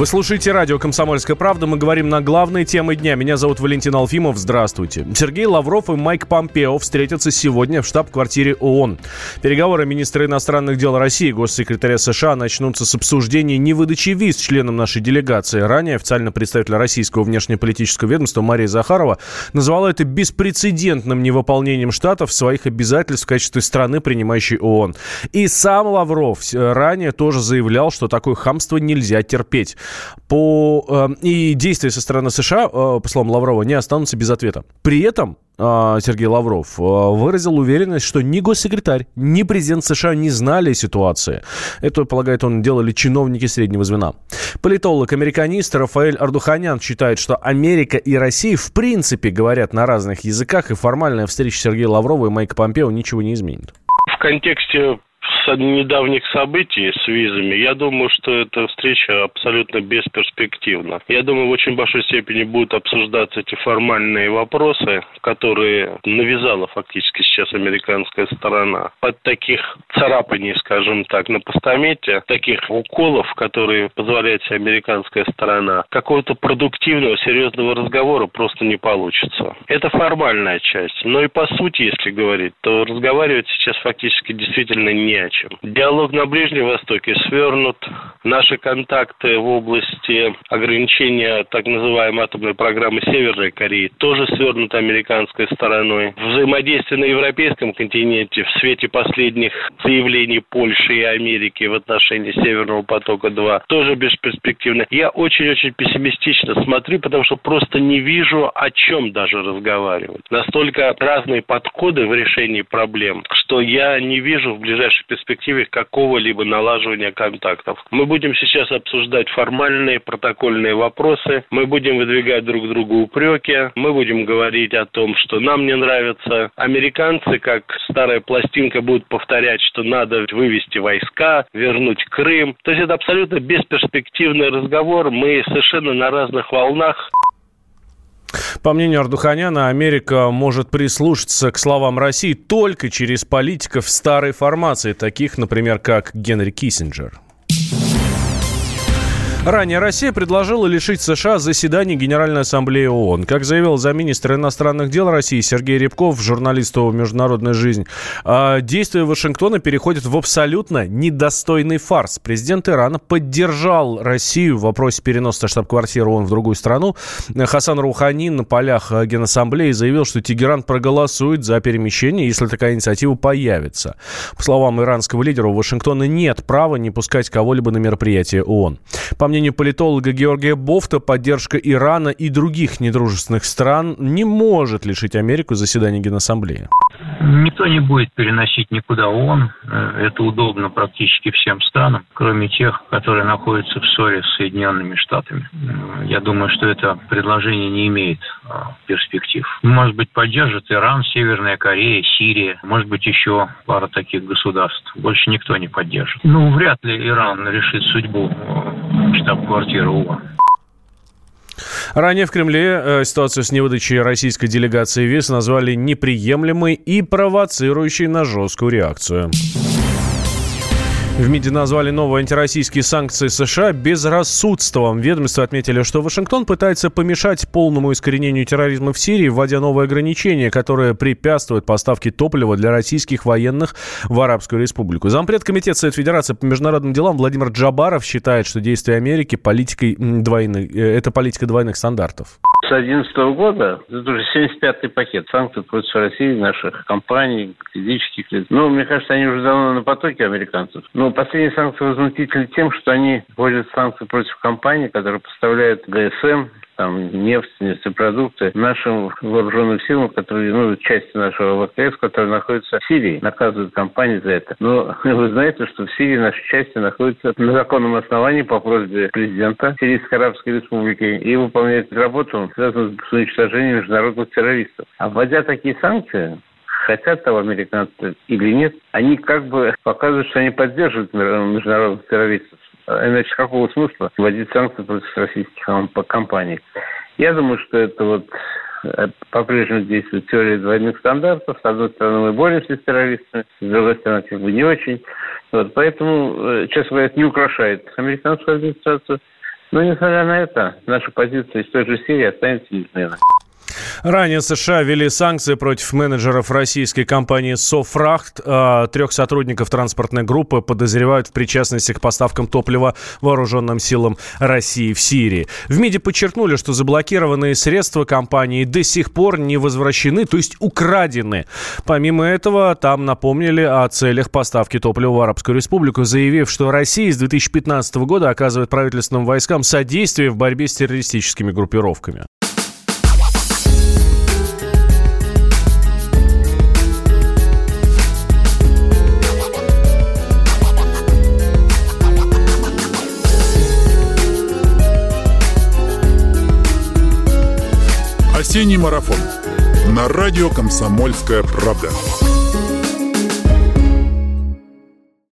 Вы слушаете радио «Комсомольская правда». Мы говорим на главные темы дня. Меня зовут Валентин Алфимов. Здравствуйте. Сергей Лавров и Майк Помпео встретятся сегодня в штаб-квартире ООН. Переговоры министра иностранных дел России и госсекретаря США начнутся с обсуждения невыдачи виз членам нашей делегации. Ранее официально представитель российского внешнеполитического ведомства Мария Захарова назвала это беспрецедентным невыполнением штатов своих обязательств в качестве страны, принимающей ООН. И сам Лавров ранее тоже заявлял, что такое хамство нельзя терпеть по, э, и действия со стороны США, э, по словам Лаврова, не останутся без ответа. При этом э, Сергей Лавров выразил уверенность, что ни госсекретарь, ни президент США не знали ситуации. Это, полагает он, делали чиновники среднего звена. Политолог-американист Рафаэль Ардуханян считает, что Америка и Россия в принципе говорят на разных языках, и формальная встреча Сергея Лаврова и Майка Помпео ничего не изменит. В контексте недавних событий с визами, я думаю, что эта встреча абсолютно бесперспективна. Я думаю, в очень большой степени будут обсуждаться эти формальные вопросы, которые навязала фактически сейчас американская сторона. От таких царапаний, скажем так, на постамете, таких уколов, которые позволяет себе американская сторона, какого-то продуктивного, серьезного разговора просто не получится. Это формальная часть. Но и по сути, если говорить, то разговаривать сейчас фактически действительно не о чем. Диалог на Ближнем Востоке свернут. Наши контакты в области ограничения так называемой атомной программы Северной Кореи тоже свернуты американской стороной. Взаимодействие на европейском континенте в свете последних заявлений Польши и Америки в отношении Северного потока-2 тоже бесперспективно. Я очень-очень пессимистично смотрю, потому что просто не вижу, о чем даже разговаривать. Настолько разные подходы в решении проблем, что я не вижу в ближайшей перспективе какого-либо налаживания контактов. Мы будем сейчас обсуждать формальные протокольные вопросы, мы будем выдвигать друг другу упреки, мы будем говорить о том, что нам не нравится. Американцы, как старая пластинка, будут повторять, что надо вывести войска, вернуть Крым. То есть это абсолютно бесперспективный разговор. Мы совершенно на разных волнах. По мнению Ардуханяна, Америка может прислушаться к словам России только через политиков старой формации, таких, например, как Генри Киссинджер. Ранее Россия предложила лишить США заседаний Генеральной Ассамблеи ООН. Как заявил замминистра иностранных дел России Сергей Рябков, журналисту «Международная жизнь», а, действия Вашингтона переходят в абсолютно недостойный фарс. Президент Ирана поддержал Россию в вопросе переноса штаб-квартиры ООН в другую страну. Хасан Рухани на полях Генассамблеи заявил, что Тегеран проголосует за перемещение, если такая инициатива появится. По словам иранского лидера, у Вашингтона нет права не пускать кого-либо на мероприятие ООН. По мнению политолога Георгия Бофта, поддержка Ирана и других недружественных стран не может лишить Америку заседания Генассамблеи. Никто не будет переносить никуда ООН. Э, это удобно практически всем странам, кроме тех, которые находятся в ссоре с Соединенными Штатами. Э, я думаю, что это предложение не имеет а, перспектив. Может быть, поддержит Иран, Северная Корея, Сирия, может быть, еще пара таких государств. Больше никто не поддержит. Ну, вряд ли Иран решит судьбу э, штаб-квартиры ООН. Ранее в Кремле э, ситуацию с невыдачей российской делегации ВИЗ назвали неприемлемой и провоцирующей на жесткую реакцию. В МИДе назвали новые антироссийские санкции США безрассудством. Ведомство отметили, что Вашингтон пытается помешать полному искоренению терроризма в Сирии, вводя новые ограничения, которые препятствуют поставке топлива для российских военных в Арабскую Республику. Зампред Комитета Совет Федерации по международным делам Владимир Джабаров считает, что действия Америки политикой двойных, э, это политика двойных стандартов. С 2011 года это уже 75-й пакет санкций против России, наших компаний, физических лиц. Ну, мне кажется, они уже давно на потоке американцев. Но последние санкции возмутительны тем, что они вводят санкции против компаний, которые поставляют ГСМ, там, нефть, нефтепродукты нашим вооруженным силам, которые, ну, части нашего ВКС, которые находятся в Сирии, наказывают компании за это. Но вы знаете, что в Сирии наши части находятся на законном основании по просьбе президента Сирийской Арабской Республики и выполняют работу, связанную с уничтожением международных террористов. А вводя такие санкции, хотят того американцы или нет, они как бы показывают, что они поддерживают международных террористов. А иначе какого смысла вводить санкции против российских компаний? Я думаю, что это вот э, по-прежнему действует теория двойных стандартов. С одной стороны, мы боремся с террористами, с другой стороны, как бы не очень. Вот, поэтому, э, честно говоря, это не украшает американскую администрацию. Но, несмотря на это, наша позиция из той же серии останется неизменной. Ранее США ввели санкции против менеджеров российской компании «Софрахт». Трех сотрудников транспортной группы подозревают в причастности к поставкам топлива вооруженным силам России в Сирии. В МИДе подчеркнули, что заблокированные средства компании до сих пор не возвращены, то есть украдены. Помимо этого, там напомнили о целях поставки топлива в Арабскую Республику, заявив, что Россия с 2015 года оказывает правительственным войскам содействие в борьбе с террористическими группировками. «Осенний марафон» на радио «Комсомольская правда».